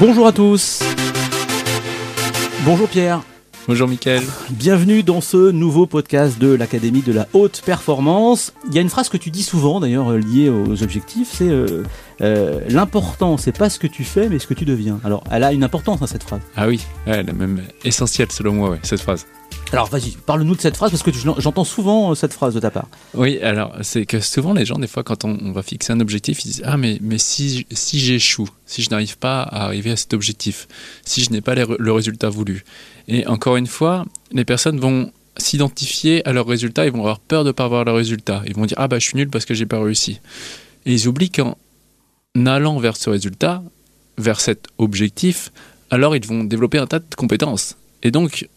Bonjour à tous. Bonjour Pierre. Bonjour Mickaël. Bienvenue dans ce nouveau podcast de l'Académie de la Haute Performance. Il y a une phrase que tu dis souvent d'ailleurs euh, liée aux objectifs, c'est euh, euh, l'important c'est pas ce que tu fais mais ce que tu deviens. Alors elle a une importance hein, cette phrase. Ah oui, elle est même essentielle selon moi ouais, cette phrase. Alors vas-y, parle-nous de cette phrase parce que j'entends souvent euh, cette phrase de ta part. Oui, alors c'est que souvent les gens, des fois, quand on, va fixer un objectif, ils disent Ah, mais, mais si, si j'échoue, si je n'arrive pas à arriver à cet objectif, si je n'ai pas le résultat voulu. Et encore une fois, les personnes vont s'identifier à leurs résultats, ils vont avoir peur de ne pas avoir le résultat. Ils vont dire Ah, bah je suis nul parce que j'ai pas réussi. Et ils oublient qu'en allant vers ce résultat, vers cet objectif, alors ils vont développer un tas de compétences. Et donc,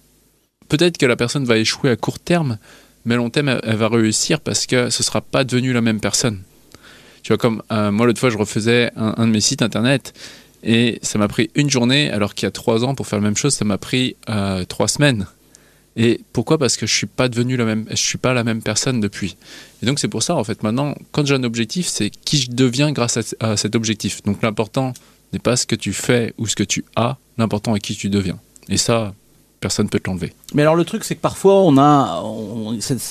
peut-être que la personne va échouer à court terme, mais à long terme, elle, va réussir parce que ce ne sera pas devenu la même personne. Tu vois, comme euh, moi, l'autre fois, je refaisais un, de mes sites internet et ça m'a pris une journée, alors qu'il y a trois ans, pour faire la même chose, ça m'a pris euh, trois semaines. Et pourquoi? Parce que je suis pas devenu la même, je suis pas la même personne depuis. Et donc c'est pour ça en fait maintenant, quand j'ai un objectif, c'est qui je deviens grâce à, à cet objectif. Donc l'important n'est pas ce que tu fais ou ce que tu as, l'important est qui tu deviens. Et ça, personne peut te l'enlever. Mais alors le truc c'est que parfois on a,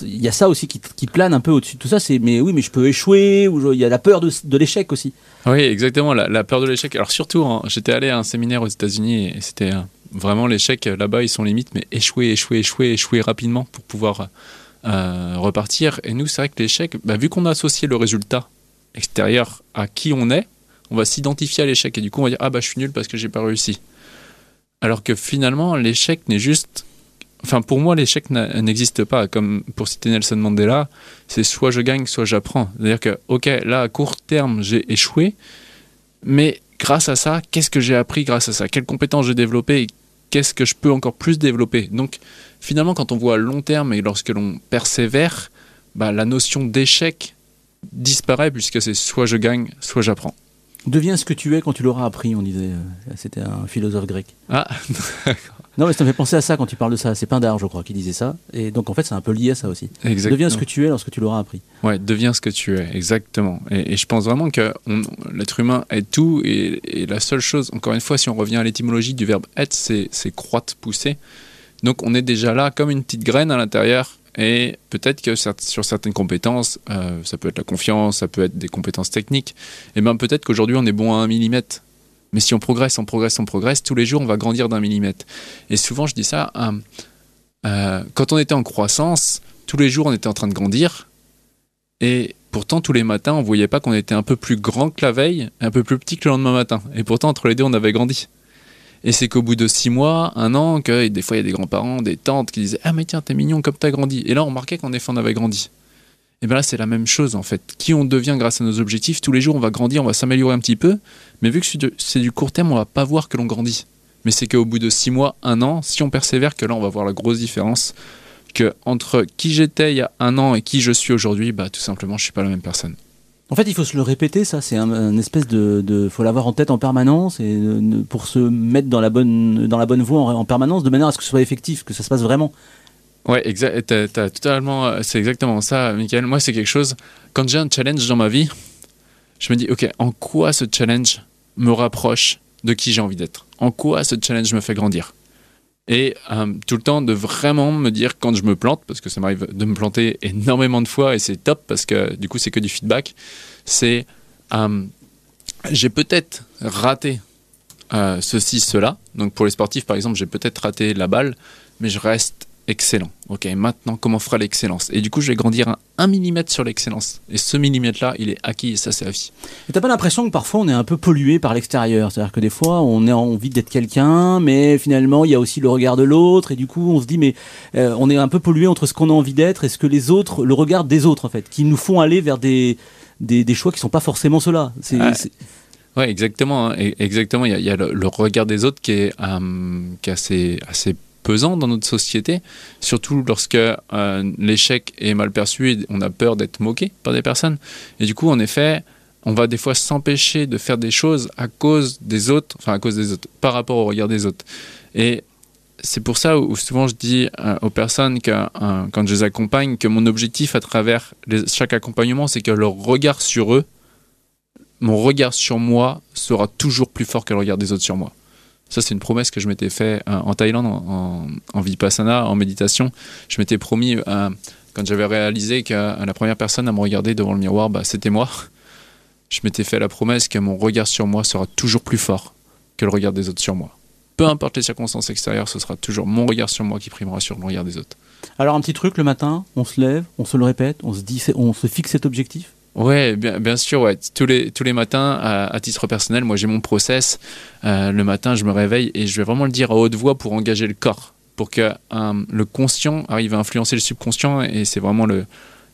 il y a ça aussi qui, plane un peu au-dessus de tout ça. C'est mais oui mais je peux échouer ou il y a la peur de, l'échec aussi. Oui exactement la, peur de l'échec. Alors surtout hein, j'étais allé à un séminaire aux États-Unis et c'était euh, vraiment l'échec là-bas ils sont limites mais échouer échouer échouer échouer rapidement pour pouvoir euh, repartir. Et nous c'est vrai que l'échec, bah, vu qu'on a associé le résultat extérieur à qui on est, on va s'identifier à l'échec et du coup on va dire ah bah je suis nul parce que j'ai pas réussi. Alors que finalement, l'échec n'est juste. Enfin, pour moi, l'échec n'existe pas. Comme pour citer Nelson Mandela, c'est soit je gagne, soit j'apprends. C'est-à-dire que, ok, là, à court terme, j'ai échoué, mais grâce à ça, qu'est-ce que j'ai appris grâce à ça? Quelles compétences j'ai développées? Qu'est-ce que je peux encore plus développer? Donc, finalement, quand on voit à long terme et lorsque l'on persévère, bah, la notion d'échec disparaît puisque c'est soit je gagne, soit j'apprends. Deviens ce que tu es quand tu l'auras appris, on disait. Euh, c'était un philosophe grec. Ah, Non, mais ça me fait penser à ça quand tu parles de ça. C'est Pindar, je crois, qui disait ça. Et donc, en fait, c'est un peu lié à ça aussi. Exactement. Deviens ce que tu es lorsque tu l'auras appris. Ouais, deviens ce que tu es, exactement. Et, je pense vraiment que l'être humain est tout. Et, la seule chose, encore une fois, si on revient à l'étymologie du verbe être, c'est croître, pousser. Donc, on est déjà là comme une petite graine à l'intérieur et peut-être que sur certaines compétences, euh, ça peut être la confiance, ça peut être des compétences techniques, et bien peut-être qu'aujourd'hui on est bon à un millimètre. Mais si on progresse, on progresse, on progresse, tous les jours on va grandir d'un millimètre. Et souvent je dis ça, euh, euh, quand on était en croissance, tous les jours on était en train de grandir, et pourtant tous les matins on voyait pas qu'on était un peu plus grand que la veille, un peu plus petit que le lendemain matin. Et pourtant entre les deux on avait grandi. Et c'est qu'au bout de six mois, un an, que des fois il y a des grands-parents, des tantes qui disaient Ah, mais tiens, t'es mignon comme t'as grandi. Et là, on remarquait qu'en effet, on avait grandi. Et bien là, c'est la même chose en fait. Qui on devient grâce à nos objectifs, tous les jours, on va grandir, on va s'améliorer un petit peu. Mais vu que c'est du court terme, on va pas voir que l'on grandit. Mais c'est qu'au bout de six mois, un an, si on persévère, que là, on va voir la grosse différence. Que entre qui j'étais il y a un an et qui je suis aujourd'hui, bah tout simplement, je suis pas la même personne. En fait, il faut se le répéter, ça, c'est un, espèce de, de, faut l'avoir en tête en permanence et pour se mettre dans la bonne, dans la bonne voie en, permanence, de manière à ce que ce soit effectif, que ça se passe vraiment. Ouais, exact. totalement, c'est exactement ça, Michael. Moi, c'est quelque chose. Quand j'ai un challenge dans ma vie, je me dis, ok, en quoi ce challenge me rapproche de qui j'ai envie d'être? En quoi ce challenge me fait grandir? Et euh, tout le temps de vraiment me dire quand je me plante, parce que ça m'arrive de me planter énormément de fois et c'est top parce que du coup c'est que du feedback, c'est euh, j'ai peut-être raté euh, ceci, cela. Donc pour les sportifs par exemple, j'ai peut-être raté la balle, mais je reste excellent. Ok, maintenant, comment fera l'excellence? Et du coup, je vais grandir un, millimètre sur l'excellence. Et ce millimètre-là, il est acquis et ça, c'est la vie. Et t'as pas l'impression que parfois on est un peu pollué par l'extérieur? C'est-à-dire que des fois, on a envie d'être quelqu'un, mais finalement, il y a aussi le regard de l'autre. Et du coup, on se dit, mais euh, on est un peu pollué entre ce qu'on a envie d'être et ce que les autres, le regard des autres, en fait, qui nous font aller vers des, des, choix qui sont pas forcément ceux-là. C'est. Ouais. exactement. Hein. Exactement. Il y a, le, regard des autres qui est, euh, qui est assez, assez pesant dans notre société, surtout lorsque euh, l'échec est mal perçu et on a peur d'être moqué par des personnes. Et du coup, en effet, on va des fois s'empêcher de faire des choses à cause des autres, enfin à cause des autres, par rapport au regard des autres. Et c'est pour ça où souvent je dis euh, aux personnes que euh, quand je les accompagne que mon objectif à travers chaque accompagnement, c'est que leur regard sur eux, mon regard sur moi sera toujours plus fort que le regard des autres sur moi. Ça, c'est une promesse que je m'étais fait euh, en Thaïlande, en, vipassana, en méditation. Je m'étais promis, euh, quand j'avais réalisé que la première personne à me regarder devant le miroir, bah, c'était moi. Je m'étais fait la promesse que mon regard sur moi sera toujours plus fort que le regard des autres sur moi. Peu importe les circonstances extérieures, ce sera toujours mon regard sur moi qui primera sur le regard des autres. Alors un petit truc le matin, on se lève, on se le répète, on se dit, on se fixe cet objectif? Ouais, bien, sûr. Tous les, tous les matins, à, titre personnel, moi j'ai mon process. Euh, le matin, je me réveille et je vais vraiment le dire à haute voix pour engager le corps, pour que euh, le conscient arrive à influencer le subconscient et c'est vraiment le,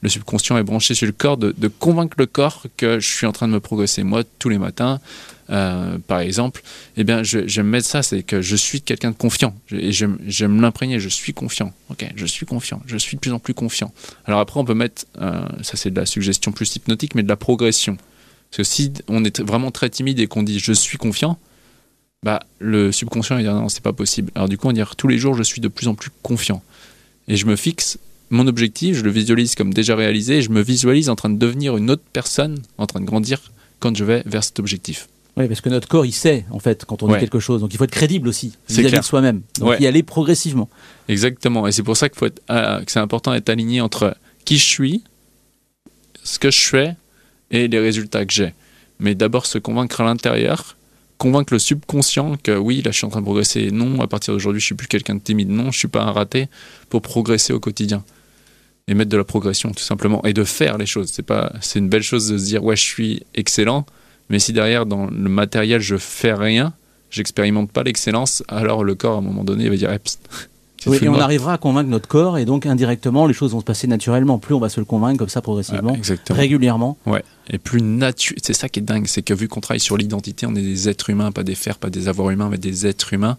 le subconscient est branché sur le corps, de, convaincre le corps que je suis en train de me progresser. Moi, tous les matins, euh, par exemple, eh bien, je mettre ça, c'est que je suis quelqu'un de confiant. Et je, je me l'imprégner, je suis confiant. Ok, je suis confiant, je suis de plus en plus confiant. Alors après, on peut mettre, euh, ça c'est de la suggestion plus hypnotique, mais de la progression. Parce que si on est vraiment très timide et qu'on dit je suis confiant, bah, le subconscient il dit non, c'est pas possible. Alors du coup, on dit tous les jours, je suis de plus en plus confiant. Et je me fixe mon objectif, je le visualise comme déjà réalisé, et je me visualise en train de devenir une autre personne, en train de grandir quand je vais vers cet objectif. Oui, parce que notre corps, il sait, en fait, quand on dit quelque chose. Donc il faut être crédible aussi, vis-à-vis de soi-même. Donc y aller progressivement. Exactement. Et c'est pour ça qu'il faut être, euh, que c'est important d'être aligné entre qui je suis, ce que je fais et les résultats que j'ai. Mais d'abord se convaincre à l'intérieur, convaincre le subconscient que oui, là je suis en train de progresser. Non, à partir d'aujourd'hui, je suis plus quelqu'un de timide. Non, je suis pas un raté pour progresser au quotidien et mettre de la progression tout simplement et de faire les choses. C'est pas, c'est une belle chose de se dire ouais je suis excellent, mais si derrière dans le matériel je fais rien, j'expérimente pas l'excellence, alors le corps à un moment donné il va dire oui, et on arrivera à convaincre notre corps et donc indirectement les choses vont se passer naturellement. Plus on va se le convaincre comme ça progressivement, régulièrement. Ouais. Et plus naturel, c'est ça qui est dingue, c'est que vu qu'on travaille sur l'identité, on est des êtres humains, pas des fers, pas des avoirs humains, mais des êtres humains.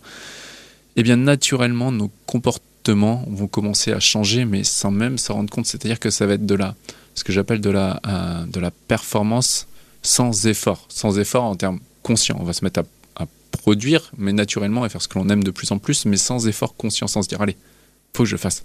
Et eh bien naturellement nos comportements vont commencer à changer, mais sans même s'en rendre compte. C'est-à-dire que ça va être de la, ce que j'appelle de la, euh, de la performance sans effort, sans effort en termes conscients. On va se mettre à, produire, mais naturellement, et faire ce que l'on aime de plus en plus, mais sans effort conscient, sans se dire allez, faut que je fasse.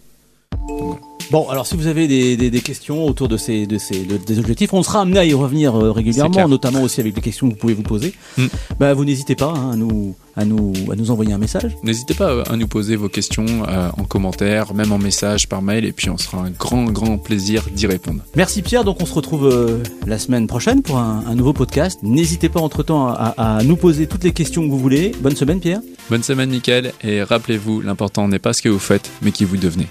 Bon, alors si vous avez des, questions autour de ces, de ces des objectifs, on sera amené à y revenir euh, régulièrement, notamment aussi avec les questions que vous pouvez vous poser. Mm. Bah, vous n'hésitez pas hein, à, nous, à, nous, à nous envoyer un message. N'hésitez pas à nous poser vos questions euh, en commentaire, même en message, par mail, et puis on sera un grand, grand plaisir d'y répondre. Merci Pierre, donc on se retrouve euh, la semaine prochaine pour un, nouveau podcast. N'hésitez pas entre-temps à, à nous poser toutes les questions que vous voulez. Bonne semaine Pierre. Bonne semaine Nickel, et rappelez-vous, l'important n'est pas ce que vous faites, mais qui vous devenez.